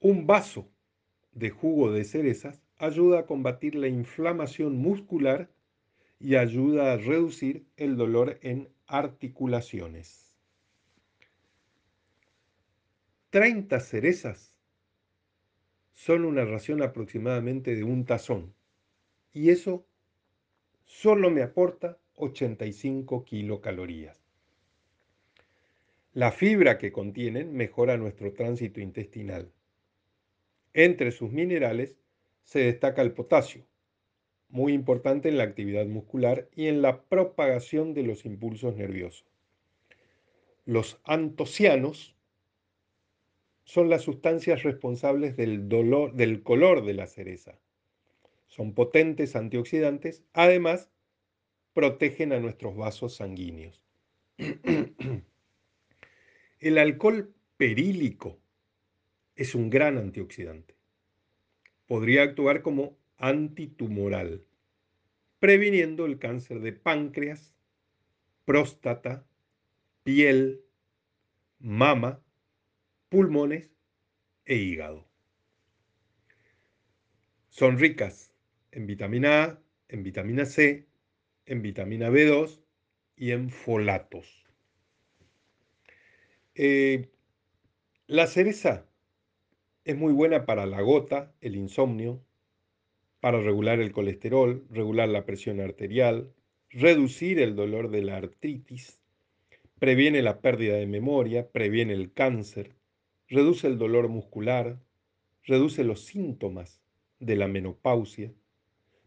Un vaso de jugo de cerezas ayuda a combatir la inflamación muscular y ayuda a reducir el dolor en articulaciones. 30 cerezas son una ración aproximadamente de un tazón y eso solo me aporta 85 kilocalorías. La fibra que contienen mejora nuestro tránsito intestinal. Entre sus minerales se destaca el potasio, muy importante en la actividad muscular y en la propagación de los impulsos nerviosos. Los antocianos son las sustancias responsables del, del color de la cereza. Son potentes antioxidantes, además protegen a nuestros vasos sanguíneos. [CLEARS THROAT] El alcohol perílico es un gran antioxidante. Podría actuar como antitumoral, previniendo el cáncer de páncreas, próstata, piel, mama, pulmones e hígado. Son ricas en vitamina A, en vitamina C, en vitamina B2 y en folatos. Eh, la cereza es muy buena para la gota, el insomnio, para regular el colesterol, regular la presión arterial, reducir el dolor de la artritis, previene la pérdida de memoria, previene el cáncer, reduce el dolor muscular, reduce los síntomas de la menopausia,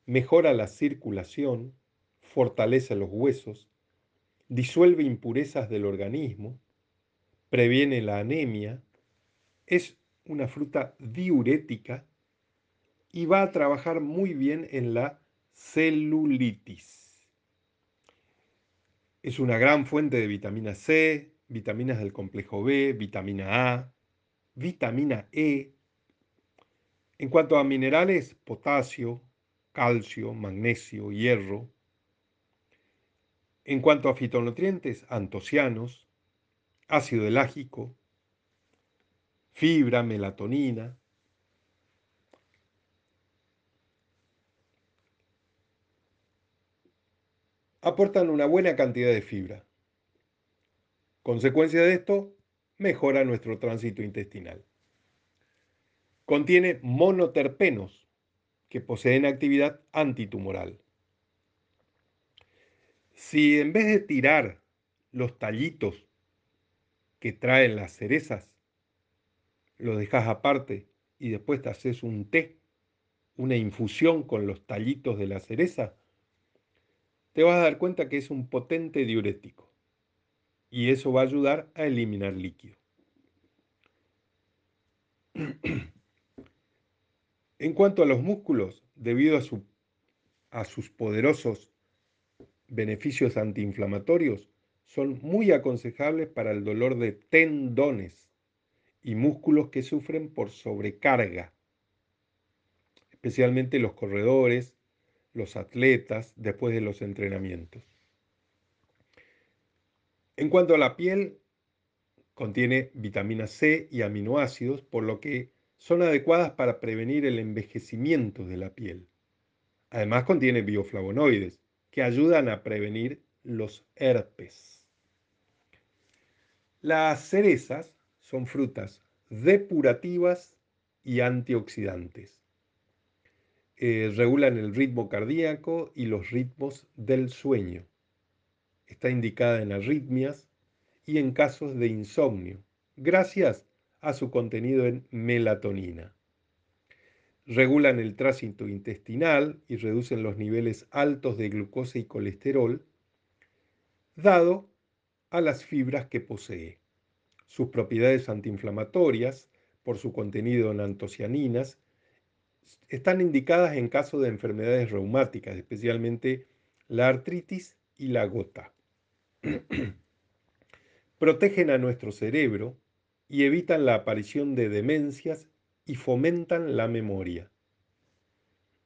mejora la circulación, fortalece los huesos, disuelve impurezas del organismo, previene la anemia, es una fruta diurética y va a trabajar muy bien en la celulitis. Es una gran fuente de vitamina C, vitaminas del complejo B, vitamina A, vitamina E. En cuanto a minerales, potasio, calcio, magnesio, hierro. En cuanto a fitonutrientes, antocianos, ácido elágico, fibra, melatonina. Aportan una buena cantidad de fibra. Consecuencia de esto, mejora nuestro tránsito intestinal. Contiene monoterpenos que poseen actividad antitumoral. Si en vez de tirar los tallitos que traen las cerezas, lo dejas aparte y después te haces un té, una infusión con los tallitos de la cereza, te vas a dar cuenta que es un potente diurético y eso va a ayudar a eliminar líquido. [CLEARS THROAT] En cuanto a los músculos, debido a, su, a sus poderosos beneficios antiinflamatorios, son muy aconsejables para el dolor de tendones y músculos que sufren por sobrecarga, especialmente los corredores, los atletas después de los entrenamientos. En cuanto a la piel, contiene vitamina C y aminoácidos, por lo que son adecuadas para prevenir el envejecimiento de la piel. Además contiene bioflavonoides, que ayudan a prevenir los herpes. Las cerezas son frutas depurativas y antioxidantes. Eh, regulan el ritmo cardíaco y los ritmos del sueño. Está indicada en arritmias y en casos de insomnio, gracias a su contenido en melatonina. Regulan el tránsito intestinal y reducen los niveles altos de glucosa y colesterol, dado a las fibras que posee. Sus propiedades antiinflamatorias, por su contenido en antocianinas, están indicadas en caso de enfermedades reumáticas, especialmente la artritis y la gota. [CLEARS THROAT] Protegen a nuestro cerebro y evitan la aparición de demencias y fomentan la memoria.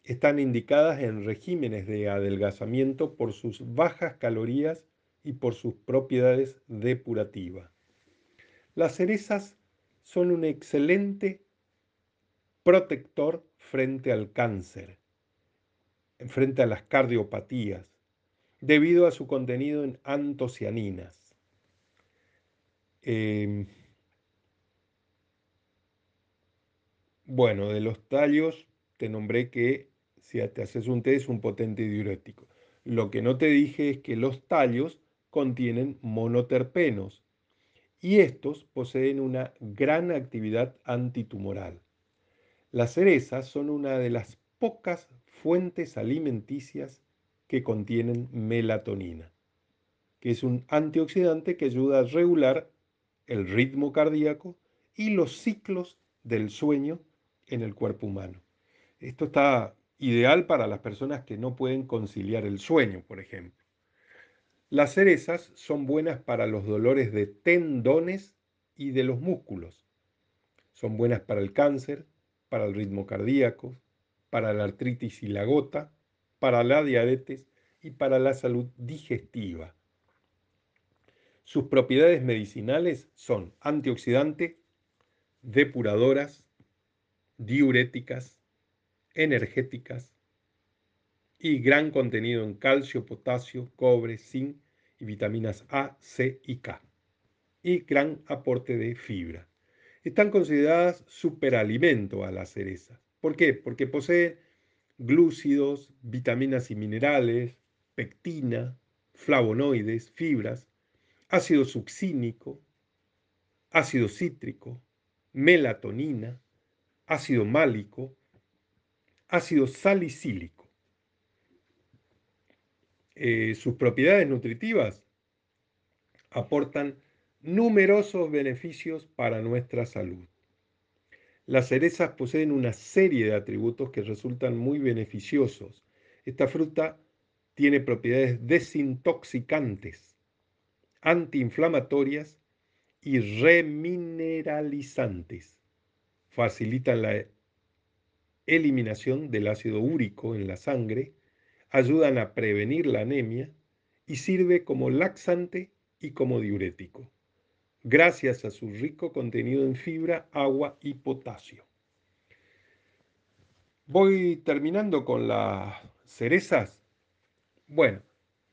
Están indicadas en regímenes de adelgazamiento por sus bajas calorías y por sus propiedades depurativas. Las cerezas son un excelente protector frente al cáncer, frente a las cardiopatías, debido a su contenido en antocianinas. Em, Bueno, de los tallos te nombré que si te haces un té es un potente diurético. Lo que no te dije es que los tallos contienen monoterpenos y estos poseen una gran actividad antitumoral. Las cerezas son una de las pocas fuentes alimenticias que contienen melatonina, que es un antioxidante que ayuda a regular el ritmo cardíaco y los ciclos del sueño en el cuerpo humano. Esto está ideal para las personas que no pueden conciliar el sueño, por ejemplo. Las cerezas son buenas para los dolores de tendones y de los músculos. Son buenas para el cáncer, para el ritmo cardíaco, para la artritis y la gota, para la diabetes y para la salud digestiva. Sus propiedades medicinales son antioxidante, depuradoras, diuréticas, energéticas y gran contenido en calcio, potasio, cobre, zinc y vitaminas A, C y K. Y gran aporte de fibra. Están consideradas superalimento a las cerezas. ¿Por qué? Porque posee glúcidos, vitaminas y minerales, pectina, flavonoides, fibras, ácido succínico, ácido cítrico, melatonina, ácido málico, ácido salicílico. Eh, sus propiedades nutritivas aportan numerosos beneficios para nuestra salud. Las cerezas poseen una serie de atributos que resultan muy beneficiosos. Esta fruta tiene propiedades desintoxicantes, antiinflamatorias y remineralizantes. Facilitan la eliminación del ácido úrico en la sangre, ayudan a prevenir la anemia y sirve como laxante y como diurético, gracias a su rico contenido en fibra, agua y potasio. Voy terminando con las cerezas. Bueno,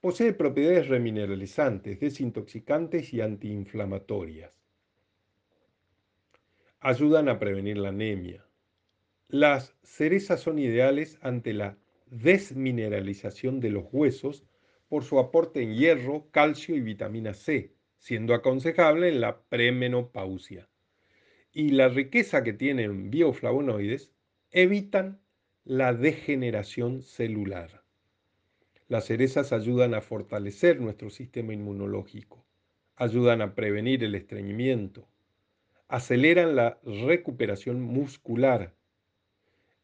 Posee propiedades remineralizantes, desintoxicantes y antiinflamatorias. Ayudan a prevenir la anemia. Las cerezas son ideales ante la desmineralización de los huesos por su aporte en hierro, calcio y vitamina C, siendo aconsejable en la premenopausia. Y la riqueza que tienen bioflavonoides evitan la degeneración celular. Las cerezas ayudan a fortalecer nuestro sistema inmunológico, ayudan a prevenir el estreñimiento, aceleran la recuperación muscular.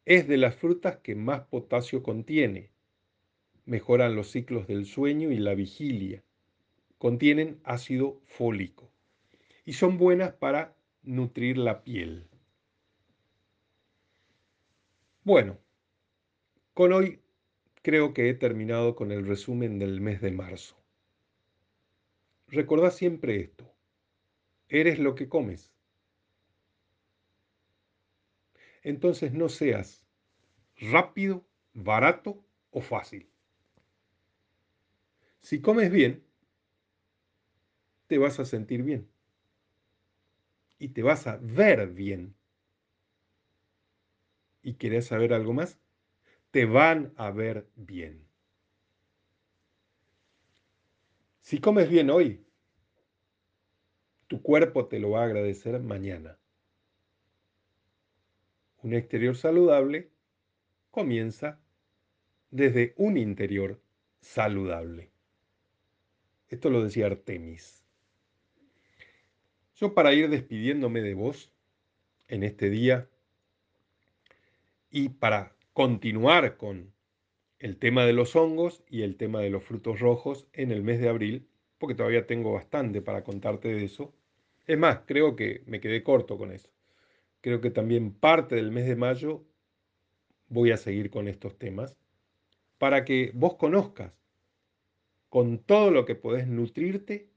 Es de las frutas que más potasio contiene. Mejoran los ciclos del sueño y la vigilia. Contienen ácido fólico y son buenas para nutrir la piel. Bueno, con hoy creo que he terminado con el resumen del mes de marzo. Recordá siempre esto. Eres lo que comes. Entonces no seas rápido, barato o fácil. Si comes bien, te vas a sentir bien. Y te vas a ver bien. ¿Y querés saber algo más? te van a ver bien. Si comes bien hoy, tu cuerpo te lo va a agradecer mañana. Un exterior saludable comienza desde un interior saludable. Esto lo decía Artemis. Yo para ir despidiéndome de vos en este día y para continuar con el tema de los hongos y el tema de los frutos rojos en el mes de abril, porque todavía tengo bastante para contarte de eso. Es más, creo que me quedé corto con eso. Creo que también parte del mes de mayo voy a seguir con estos temas para que vos conozcas con todo lo que podés nutrirte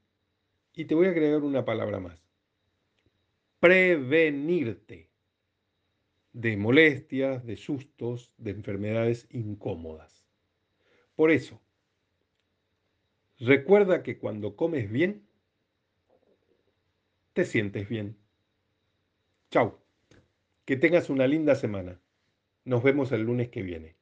y te voy a agregar una palabra más. Prevenirte de molestias, de sustos, de enfermedades incómodas. Por eso, recuerda que cuando comes bien, te sientes bien. Chau. Que tengas una linda semana. Nos vemos el lunes que viene.